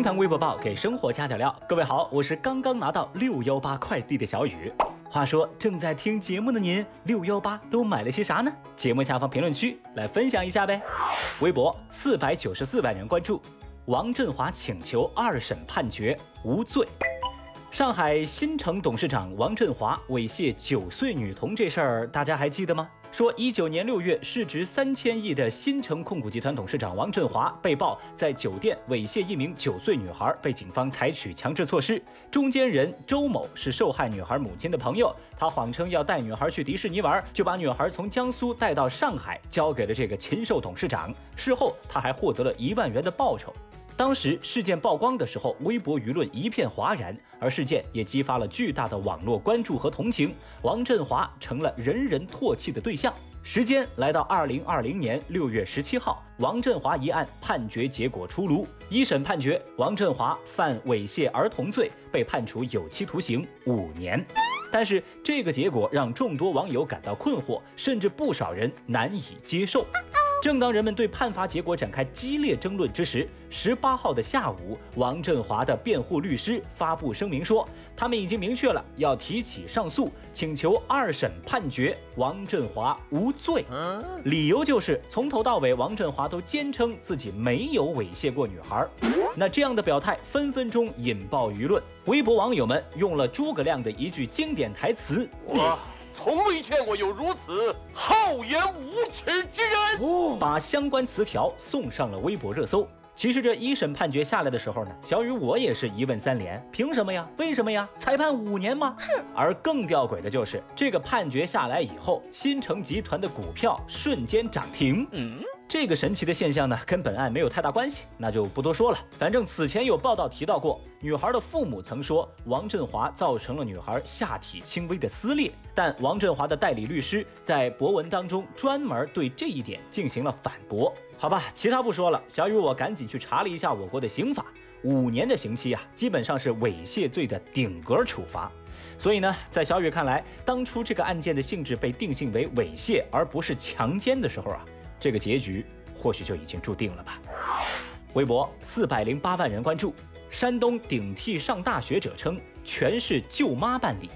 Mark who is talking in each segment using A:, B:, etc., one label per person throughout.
A: 厅堂微博报给生活加点料。各位好，我是刚刚拿到六幺八快递的小雨。话说正在听节目的您，六幺八都买了些啥呢？节目下方评论区来分享一下呗。微博四百九十四万人关注，王振华请求二审判决无罪。上海新城董事长王振华猥亵九岁女童这事儿，大家还记得吗？说，一九年六月，市值三千亿的新城控股集团董事长王振华被曝在酒店猥亵一名九岁女孩，被警方采取强制措施。中间人周某是受害女孩母亲的朋友，他谎称要带女孩去迪士尼玩，就把女孩从江苏带到上海，交给了这个禽兽董事长。事后，他还获得了一万元的报酬。当时事件曝光的时候，微博舆论一片哗然，而事件也激发了巨大的网络关注和同情，王振华成了人人唾弃的对象。时间来到二零二零年六月十七号，王振华一案判决结果出炉，一审判决王振华犯猥亵儿童罪，被判处有期徒刑五年。但是这个结果让众多网友感到困惑，甚至不少人难以接受。正当人们对判罚结果展开激烈争论之时，十八号的下午，王振华的辩护律师发布声明说，他们已经明确了要提起上诉，请求二审判决王振华无罪。理由就是从头到尾，王振华都坚称自己没有猥亵过女孩。那这样的表态分分钟引爆舆论，微博网友们用了诸葛亮的一句经典台词。
B: 从未见过有如此厚颜无耻之人，
A: 把相关词条送上了微博热搜。其实这一审判决下来的时候呢，小雨我也是一问三连：凭什么呀？为什么呀？裁判五年吗？哼！而更吊诡的就是这个判决下来以后，新城集团的股票瞬间涨停。嗯。这个神奇的现象呢，跟本案没有太大关系，那就不多说了。反正此前有报道提到过，女孩的父母曾说王振华造成了女孩下体轻微的撕裂，但王振华的代理律师在博文当中专门对这一点进行了反驳。好吧，其他不说了，小雨我赶紧去查了一下我国的刑法，五年的刑期啊，基本上是猥亵罪的顶格处罚。所以呢，在小雨看来，当初这个案件的性质被定性为猥亵而不是强奸的时候啊。这个结局或许就已经注定了吧。微博四百零八万人关注，山东顶替上大学者称全是舅妈办理。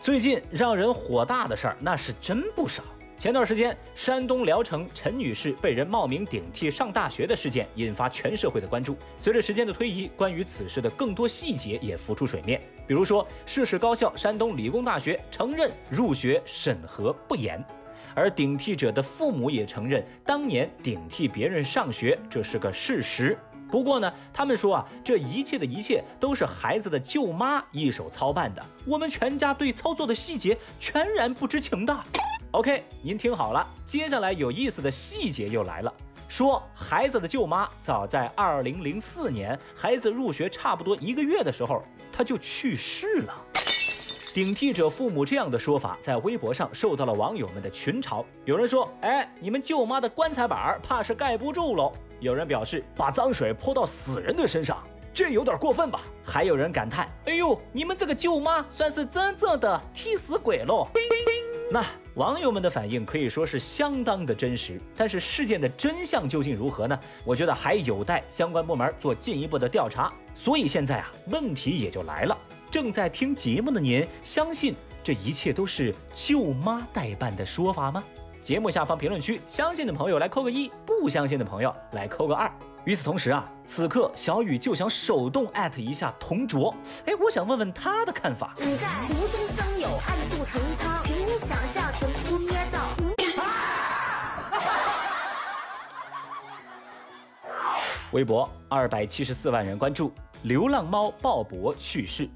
A: 最近让人火大的事儿那是真不少。前段时间，山东聊城陈女士被人冒名顶替上大学的事件引发全社会的关注。随着时间的推移，关于此事的更多细节也浮出水面。比如说，涉事高校山东理工大学承认入学审核不严。而顶替者的父母也承认，当年顶替别人上学这是个事实。不过呢，他们说啊，这一切的一切都是孩子的舅妈一手操办的，我们全家对操作的细节全然不知情的。OK，您听好了，接下来有意思的细节又来了，说孩子的舅妈早在2004年，孩子入学差不多一个月的时候，他就去世了。顶替者父母这样的说法，在微博上受到了网友们的群嘲。有人说：“哎，你们舅妈的棺材板怕是盖不住喽。”有人表示：“把脏水泼到死人的身上，这有点过分吧？”还有人感叹：“哎呦，你们这个舅妈算是真正的替死鬼喽。”那网友们的反应可以说是相当的真实，但是事件的真相究竟如何呢？我觉得还有待相关部门做进一步的调查。所以现在啊，问题也就来了。正在听节目的您，相信这一切都是舅妈代办的说法吗？节目下方评论区，相信的朋友来扣个一，不相信的朋友来扣个二。与此同时啊，此刻小雨就想手动艾特一下同卓，哎，我想问问他的看法。你在无中生有，暗度陈仓，凭你想象，凭空捏造。微博二百七十四万人关注，流浪猫鲍勃去世。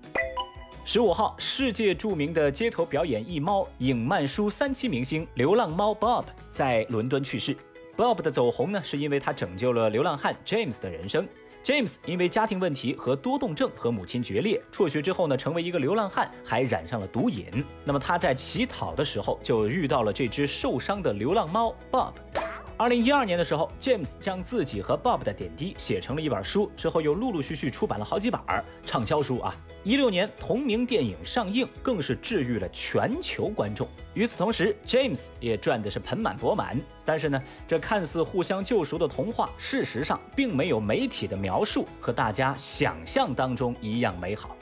A: 十五号，世界著名的街头表演艺猫影漫书三栖明星流浪猫 Bob 在伦敦去世。Bob 的走红呢，是因为他拯救了流浪汉 James 的人生。James 因为家庭问题和多动症和母亲决裂，辍学之后呢，成为一个流浪汉，还染上了毒瘾。那么他在乞讨的时候，就遇到了这只受伤的流浪猫 Bob。二零一二年的时候，James 将自己和 Bob 的点滴写成了一本书，之后又陆陆续续出版了好几本畅销书啊。一六年同名电影上映，更是治愈了全球观众。与此同时，James 也赚的是盆满钵满。但是呢，这看似互相救赎的童话，事实上并没有媒体的描述和大家想象当中一样美好。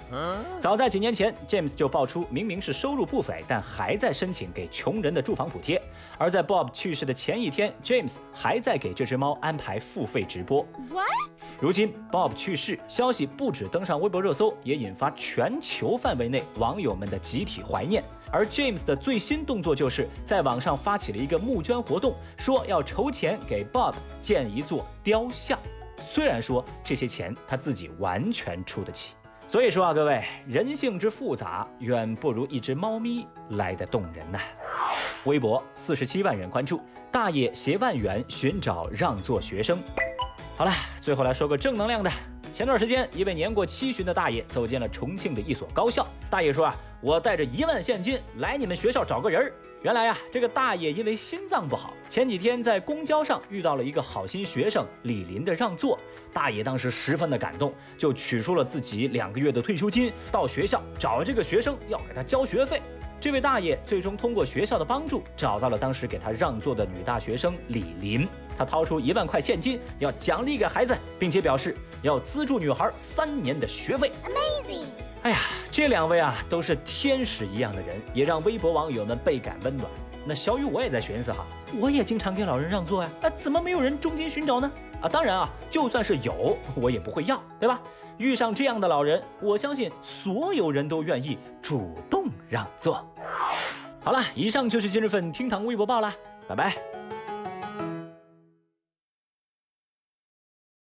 A: 早在几年前，James 就爆出明明是收入不菲，但还在申请给穷人的住房补贴。而在 Bob 去世的前一天，James 还在给这只猫安排付费直播。
C: What？
A: 如今 Bob 去世，消息不止登上微博热搜，也引发全球范围内网友们的集体怀念。而 James 的最新动作就是在网上发起了一个募捐活动，说要筹钱给 Bob 建一座雕像。虽然说这些钱他自己完全出得起。所以说啊，各位，人性之复杂，远不如一只猫咪来的动人呐。微博四十七万人关注，大爷携万元寻找让座学生。好了，最后来说个正能量的。前段时间，一位年过七旬的大爷走进了重庆的一所高校。大爷说啊，我带着一万现金来你们学校找个人儿。原来呀，这个大爷因为心脏不好，前几天在公交上遇到了一个好心学生李林的让座，大爷当时十分的感动，就取出了自己两个月的退休金，到学校找这个学生要给他交学费。这位大爷最终通过学校的帮助，找到了当时给他让座的女大学生李林，他掏出一万块现金要奖励给孩子，并且表示要资助女孩三年的学费。
C: Amazing。
A: 哎呀，这两位啊都是天使一样的人，也让微博网友们倍感温暖。那小雨我也在寻思哈，我也经常给老人让座呀，那怎么没有人中间寻找呢？啊，当然啊，就算是有，我也不会要，对吧？遇上这样的老人，我相信所有人都愿意主动让座。好了，以上就是今日份厅堂微博报啦，拜拜。